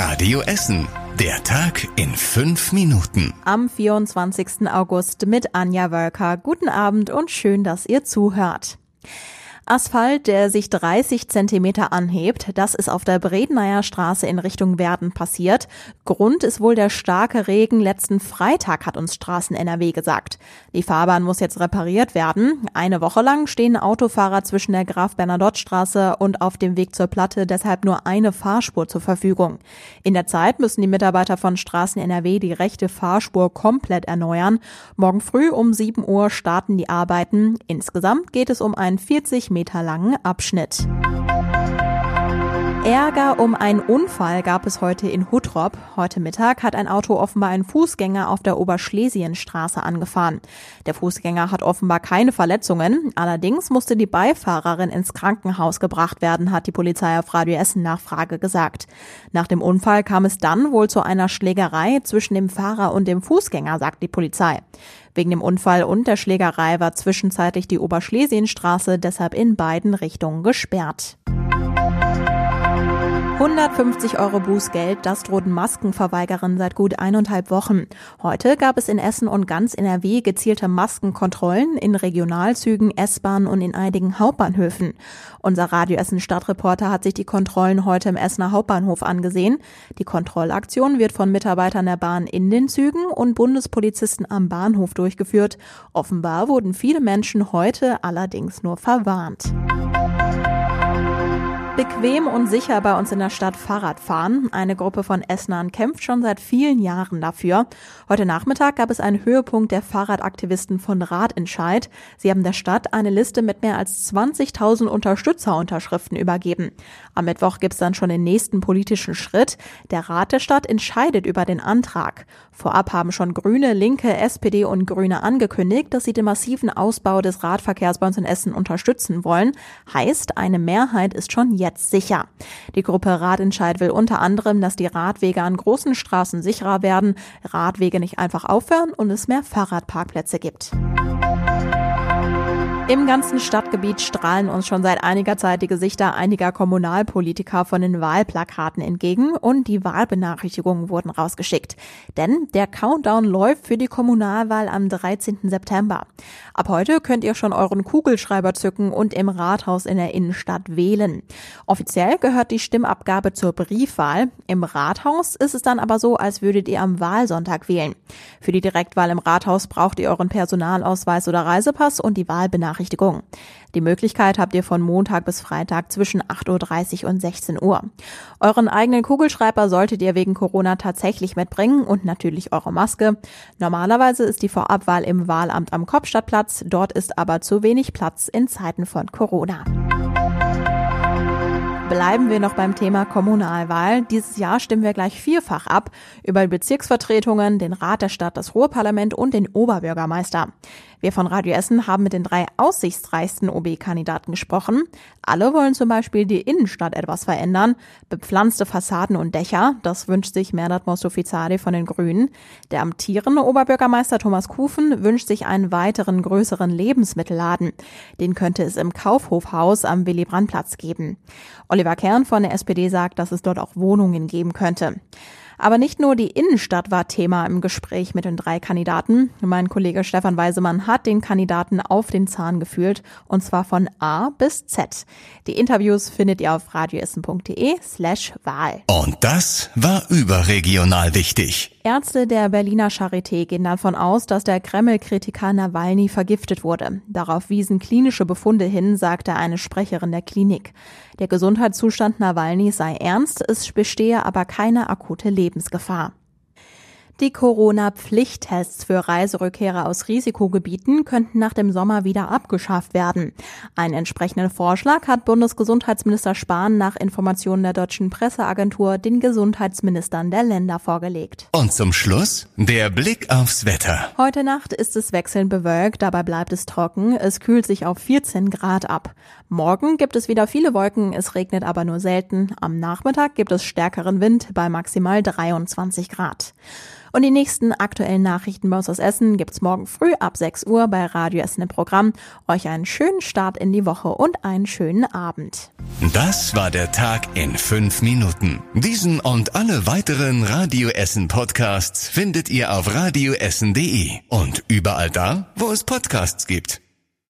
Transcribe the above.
Radio Essen. Der Tag in fünf Minuten. Am 24. August mit Anja Wölker. Guten Abend und schön, dass ihr zuhört. Asphalt, der sich 30 Zentimeter anhebt. Das ist auf der Bredneier Straße in Richtung Werden passiert. Grund ist wohl der starke Regen letzten Freitag, hat uns Straßen NRW gesagt. Die Fahrbahn muss jetzt repariert werden. Eine Woche lang stehen Autofahrer zwischen der Graf Bernadotte Straße und auf dem Weg zur Platte deshalb nur eine Fahrspur zur Verfügung. In der Zeit müssen die Mitarbeiter von Straßen NRW die rechte Fahrspur komplett erneuern. Morgen früh um 7 Uhr starten die Arbeiten. Insgesamt geht es um einen 40 Meter langen Abschnitt. Ärger um einen Unfall gab es heute in Huttrop. Heute Mittag hat ein Auto offenbar einen Fußgänger auf der Oberschlesienstraße angefahren. Der Fußgänger hat offenbar keine Verletzungen. Allerdings musste die Beifahrerin ins Krankenhaus gebracht werden, hat die Polizei auf Radio Essen Nachfrage gesagt. Nach dem Unfall kam es dann wohl zu einer Schlägerei zwischen dem Fahrer und dem Fußgänger, sagt die Polizei. Wegen dem Unfall und der Schlägerei war zwischenzeitlich die Oberschlesienstraße deshalb in beiden Richtungen gesperrt. 150 Euro Bußgeld, das drohen Maskenverweigerern seit gut eineinhalb Wochen. Heute gab es in Essen und ganz NRW gezielte Maskenkontrollen in Regionalzügen, S-Bahnen und in einigen Hauptbahnhöfen. Unser Radio Essen Stadtreporter hat sich die Kontrollen heute im Essener Hauptbahnhof angesehen. Die Kontrollaktion wird von Mitarbeitern der Bahn in den Zügen und Bundespolizisten am Bahnhof durchgeführt. Offenbar wurden viele Menschen heute allerdings nur verwarnt bequem und sicher bei uns in der Stadt Fahrrad fahren. Eine Gruppe von Essenern kämpft schon seit vielen Jahren dafür. Heute Nachmittag gab es einen Höhepunkt der Fahrradaktivisten von Radentscheid. Sie haben der Stadt eine Liste mit mehr als 20.000 Unterstützerunterschriften übergeben. Am Mittwoch gibt es dann schon den nächsten politischen Schritt. Der Rat der Stadt entscheidet über den Antrag. Vorab haben schon Grüne, Linke, SPD und Grüne angekündigt, dass sie den massiven Ausbau des Radverkehrs bei uns in Essen unterstützen wollen. Heißt, eine Mehrheit ist schon jetzt jetzt sicher. Die Gruppe Radentscheid will unter anderem, dass die Radwege an großen Straßen sicherer werden, Radwege nicht einfach aufhören und es mehr Fahrradparkplätze gibt. Im ganzen Stadtgebiet strahlen uns schon seit einiger Zeit die Gesichter einiger Kommunalpolitiker von den Wahlplakaten entgegen und die Wahlbenachrichtigungen wurden rausgeschickt. Denn der Countdown läuft für die Kommunalwahl am 13. September. Ab heute könnt ihr schon euren Kugelschreiber zücken und im Rathaus in der Innenstadt wählen. Offiziell gehört die Stimmabgabe zur Briefwahl. Im Rathaus ist es dann aber so, als würdet ihr am Wahlsonntag wählen. Für die Direktwahl im Rathaus braucht ihr euren Personalausweis oder Reisepass und die Wahlbenachrichtigung Benachrichtigung. Die Möglichkeit habt ihr von Montag bis Freitag zwischen 8.30 Uhr und 16 Uhr. Euren eigenen Kugelschreiber solltet ihr wegen Corona tatsächlich mitbringen und natürlich eure Maske. Normalerweise ist die Vorabwahl im Wahlamt am Kopfstadtplatz, dort ist aber zu wenig Platz in Zeiten von Corona. Bleiben wir noch beim Thema Kommunalwahl. Dieses Jahr stimmen wir gleich vierfach ab über Bezirksvertretungen, den Rat der Stadt, das Ruhrparlament und den Oberbürgermeister. Wir von Radio Essen haben mit den drei aussichtsreichsten OB-Kandidaten gesprochen. Alle wollen zum Beispiel die Innenstadt etwas verändern. Bepflanzte Fassaden und Dächer, das wünscht sich Merdad Mostofizade von den Grünen. Der amtierende Oberbürgermeister Thomas Kufen wünscht sich einen weiteren größeren Lebensmittelladen. Den könnte es im Kaufhofhaus am Willy-Brandt-Platz geben. Oliver Kern von der SPD sagt, dass es dort auch Wohnungen geben könnte. Aber nicht nur die Innenstadt war Thema im Gespräch mit den drei Kandidaten. Mein Kollege Stefan Weisemann hat den Kandidaten auf den Zahn gefühlt und zwar von A bis Z. Die Interviews findet ihr auf radioessen.de slash Wahl. Und das war überregional wichtig. Ärzte der Berliner Charité gehen davon aus, dass der Kreml-Kritiker Nawalny vergiftet wurde. Darauf wiesen klinische Befunde hin, sagte eine Sprecherin der Klinik. Der Gesundheitszustand Nawalny sei ernst, es bestehe aber keine akute Lebensgefahr. Die Corona-Pflichttests für Reiserückkehrer aus Risikogebieten könnten nach dem Sommer wieder abgeschafft werden. Einen entsprechenden Vorschlag hat Bundesgesundheitsminister Spahn nach Informationen der deutschen Presseagentur den Gesundheitsministern der Länder vorgelegt. Und zum Schluss der Blick aufs Wetter. Heute Nacht ist es wechselnd bewölkt, dabei bleibt es trocken. Es kühlt sich auf 14 Grad ab. Morgen gibt es wieder viele Wolken, es regnet aber nur selten. Am Nachmittag gibt es stärkeren Wind bei maximal 23 Grad. Und die nächsten aktuellen Nachrichten bei uns aus Essen gibt's morgen früh ab 6 Uhr bei Radio Essen im Programm. Euch einen schönen Start in die Woche und einen schönen Abend. Das war der Tag in fünf Minuten. Diesen und alle weiteren Radio Essen Podcasts findet ihr auf radioessen.de und überall da, wo es Podcasts gibt.